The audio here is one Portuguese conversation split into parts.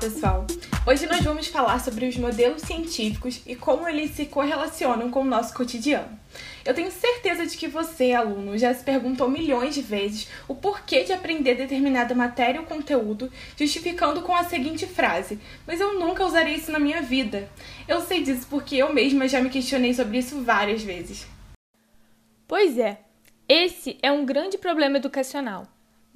Pessoal! Hoje nós vamos falar sobre os modelos científicos e como eles se correlacionam com o nosso cotidiano. Eu tenho certeza de que você, aluno, já se perguntou milhões de vezes o porquê de aprender determinada matéria ou conteúdo, justificando com a seguinte frase: Mas eu nunca usarei isso na minha vida. Eu sei disso porque eu mesma já me questionei sobre isso várias vezes. Pois é, esse é um grande problema educacional.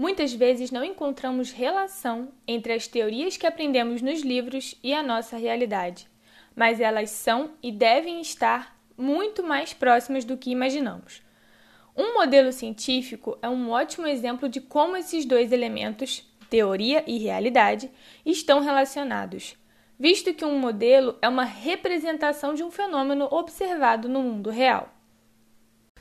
Muitas vezes não encontramos relação entre as teorias que aprendemos nos livros e a nossa realidade, mas elas são e devem estar muito mais próximas do que imaginamos. Um modelo científico é um ótimo exemplo de como esses dois elementos, teoria e realidade, estão relacionados, visto que um modelo é uma representação de um fenômeno observado no mundo real.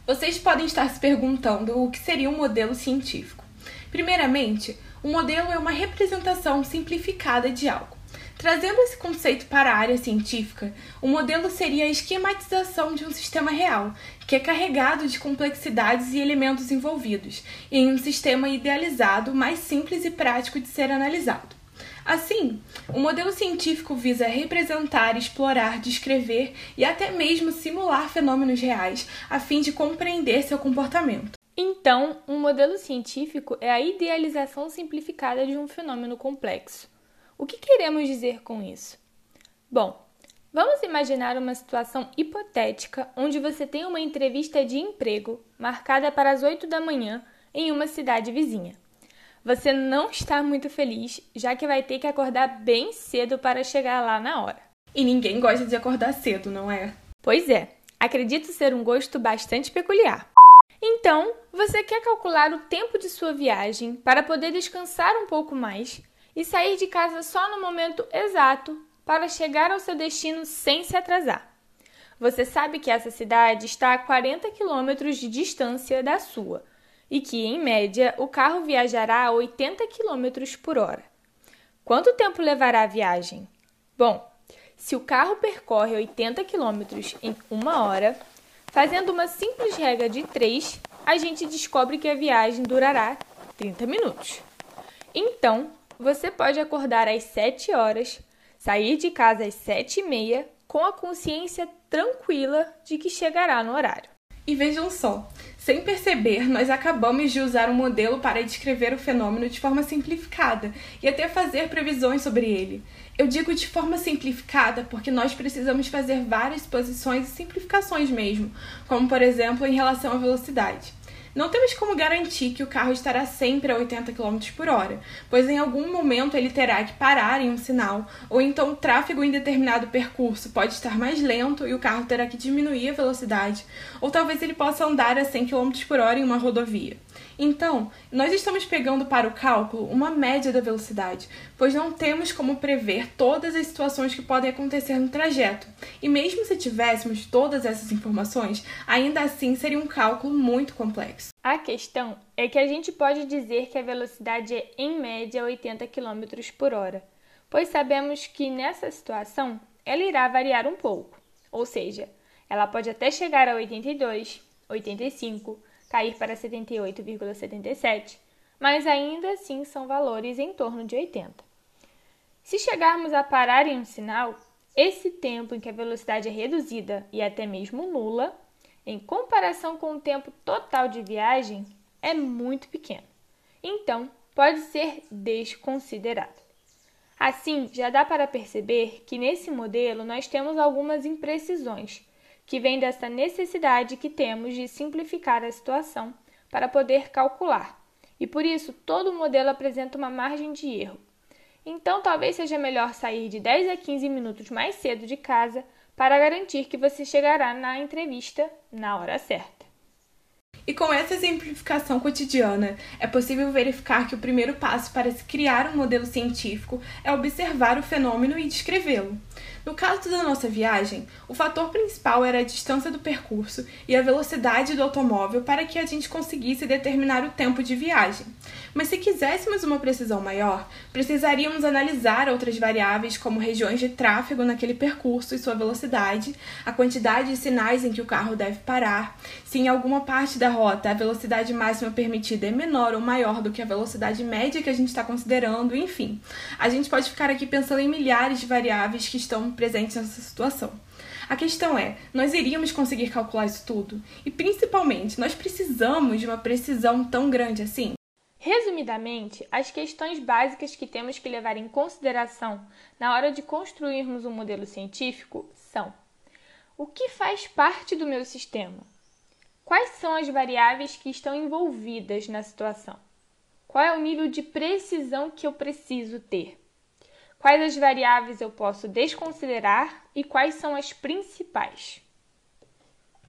Vocês podem estar se perguntando o que seria um modelo científico. Primeiramente, um modelo é uma representação simplificada de algo. Trazendo esse conceito para a área científica, o modelo seria a esquematização de um sistema real, que é carregado de complexidades e elementos envolvidos, em um sistema idealizado, mais simples e prático de ser analisado. Assim, o modelo científico visa representar, explorar, descrever e até mesmo simular fenômenos reais, a fim de compreender seu comportamento. Então, um modelo científico é a idealização simplificada de um fenômeno complexo. O que queremos dizer com isso? Bom, vamos imaginar uma situação hipotética onde você tem uma entrevista de emprego marcada para as 8 da manhã em uma cidade vizinha. Você não está muito feliz, já que vai ter que acordar bem cedo para chegar lá na hora. E ninguém gosta de acordar cedo, não é? Pois é, acredito ser um gosto bastante peculiar. Então, você quer calcular o tempo de sua viagem para poder descansar um pouco mais e sair de casa só no momento exato para chegar ao seu destino sem se atrasar. Você sabe que essa cidade está a 40 quilômetros de distância da sua e que, em média, o carro viajará a 80 km por hora. Quanto tempo levará a viagem? Bom, se o carro percorre 80 km em uma hora, Fazendo uma simples regra de 3, a gente descobre que a viagem durará 30 minutos. Então, você pode acordar às 7 horas, sair de casa às 7 e meia, com a consciência tranquila de que chegará no horário. E vejam só, sem perceber, nós acabamos de usar um modelo para descrever o fenômeno de forma simplificada e até fazer previsões sobre ele. Eu digo de forma simplificada porque nós precisamos fazer várias posições e simplificações mesmo, como por exemplo em relação à velocidade. Não temos como garantir que o carro estará sempre a 80 km por hora, pois em algum momento ele terá que parar em um sinal, ou então o tráfego em determinado percurso pode estar mais lento e o carro terá que diminuir a velocidade, ou talvez ele possa andar a 100 km por hora em uma rodovia. Então, nós estamos pegando para o cálculo uma média da velocidade, pois não temos como prever todas as situações que podem acontecer no trajeto. E mesmo se tivéssemos todas essas informações, ainda assim seria um cálculo muito complexo. A questão é que a gente pode dizer que a velocidade é em média 80 km por hora, pois sabemos que nessa situação ela irá variar um pouco, ou seja, ela pode até chegar a 82, 85, cair para 78,77, mas ainda assim são valores em torno de 80. Se chegarmos a parar em um sinal, esse tempo em que a velocidade é reduzida e até mesmo nula, em comparação com o tempo total de viagem, é muito pequeno. Então, pode ser desconsiderado. Assim, já dá para perceber que nesse modelo nós temos algumas imprecisões que vem dessa necessidade que temos de simplificar a situação para poder calcular. E por isso, todo modelo apresenta uma margem de erro. Então, talvez seja melhor sair de 10 a 15 minutos mais cedo de casa para garantir que você chegará na entrevista na hora certa. E com essa exemplificação cotidiana, é possível verificar que o primeiro passo para se criar um modelo científico é observar o fenômeno e descrevê-lo. No caso da nossa viagem, o fator principal era a distância do percurso e a velocidade do automóvel para que a gente conseguisse determinar o tempo de viagem. Mas se quiséssemos uma precisão maior, precisaríamos analisar outras variáveis como regiões de tráfego naquele percurso e sua velocidade, a quantidade de sinais em que o carro deve parar, se em alguma parte da rota a velocidade máxima permitida é menor ou maior do que a velocidade média que a gente está considerando, enfim. A gente pode ficar aqui pensando em milhares de variáveis que estão presentes nessa situação. A questão é, nós iríamos conseguir calcular isso tudo? E principalmente, nós precisamos de uma precisão tão grande assim? Resumidamente, as questões básicas que temos que levar em consideração na hora de construirmos um modelo científico são: o que faz parte do meu sistema? Quais são as variáveis que estão envolvidas na situação? Qual é o nível de precisão que eu preciso ter? Quais as variáveis eu posso desconsiderar e quais são as principais?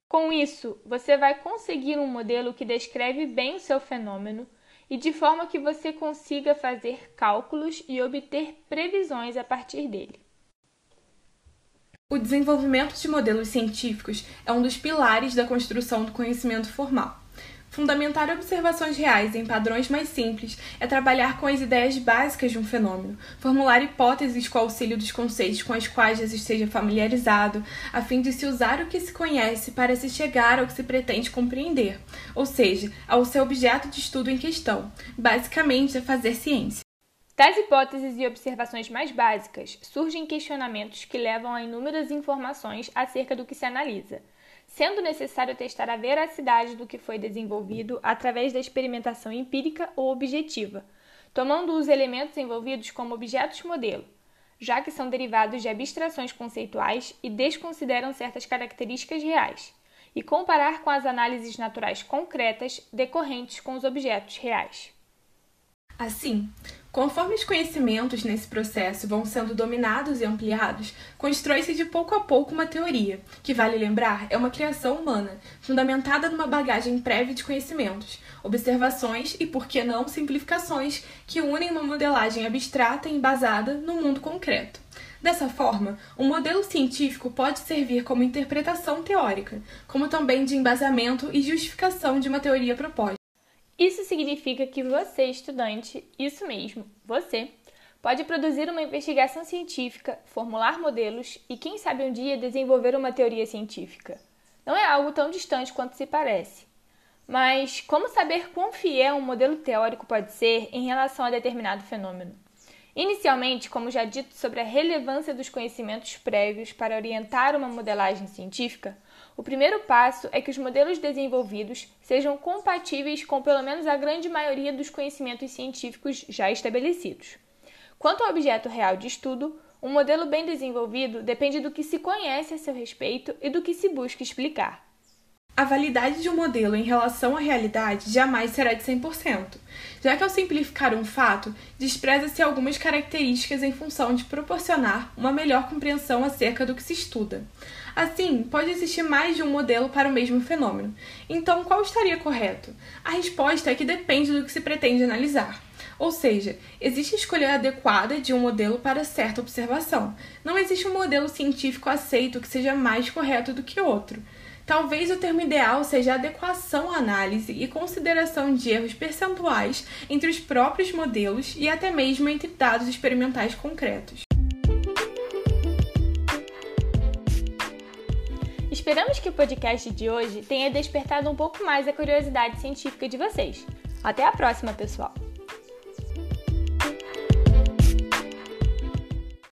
Com isso, você vai conseguir um modelo que descreve bem o seu fenômeno e de forma que você consiga fazer cálculos e obter previsões a partir dele. O desenvolvimento de modelos científicos é um dos pilares da construção do conhecimento formal. Fundamentar observações reais em padrões mais simples é trabalhar com as ideias básicas de um fenômeno, formular hipóteses com auxílio dos conceitos com os quais já esteja familiarizado, a fim de se usar o que se conhece para se chegar ao que se pretende compreender, ou seja, ao seu objeto de estudo em questão, basicamente é fazer ciência. Das hipóteses e observações mais básicas, surgem questionamentos que levam a inúmeras informações acerca do que se analisa sendo necessário testar a veracidade do que foi desenvolvido através da experimentação empírica ou objetiva, tomando os elementos envolvidos como objetos modelo, já que são derivados de abstrações conceituais e desconsideram certas características reais, e comparar com as análises naturais concretas decorrentes com os objetos reais. Assim, Conforme os conhecimentos nesse processo vão sendo dominados e ampliados, constrói-se de pouco a pouco uma teoria, que, vale lembrar, é uma criação humana, fundamentada numa bagagem prévia de conhecimentos, observações e, por que não, simplificações que unem uma modelagem abstrata e embasada no mundo concreto. Dessa forma, um modelo científico pode servir como interpretação teórica, como também de embasamento e justificação de uma teoria proposta. Isso significa que você, estudante, isso mesmo, você, pode produzir uma investigação científica, formular modelos e, quem sabe um dia, desenvolver uma teoria científica. Não é algo tão distante quanto se parece. Mas como saber quão fiel um modelo teórico pode ser em relação a determinado fenômeno? Inicialmente, como já dito sobre a relevância dos conhecimentos prévios para orientar uma modelagem científica, o primeiro passo é que os modelos desenvolvidos sejam compatíveis com pelo menos a grande maioria dos conhecimentos científicos já estabelecidos. Quanto ao objeto real de estudo, um modelo bem desenvolvido depende do que se conhece a seu respeito e do que se busca explicar. A validade de um modelo em relação à realidade jamais será de 100%, já que ao simplificar um fato, despreza-se algumas características em função de proporcionar uma melhor compreensão acerca do que se estuda. Assim, pode existir mais de um modelo para o mesmo fenômeno. Então, qual estaria correto? A resposta é que depende do que se pretende analisar. Ou seja, existe a escolha adequada de um modelo para certa observação. Não existe um modelo científico aceito que seja mais correto do que outro. Talvez o termo ideal seja adequação à análise e consideração de erros percentuais entre os próprios modelos e até mesmo entre dados experimentais concretos. Esperamos que o podcast de hoje tenha despertado um pouco mais a curiosidade científica de vocês. Até a próxima, pessoal!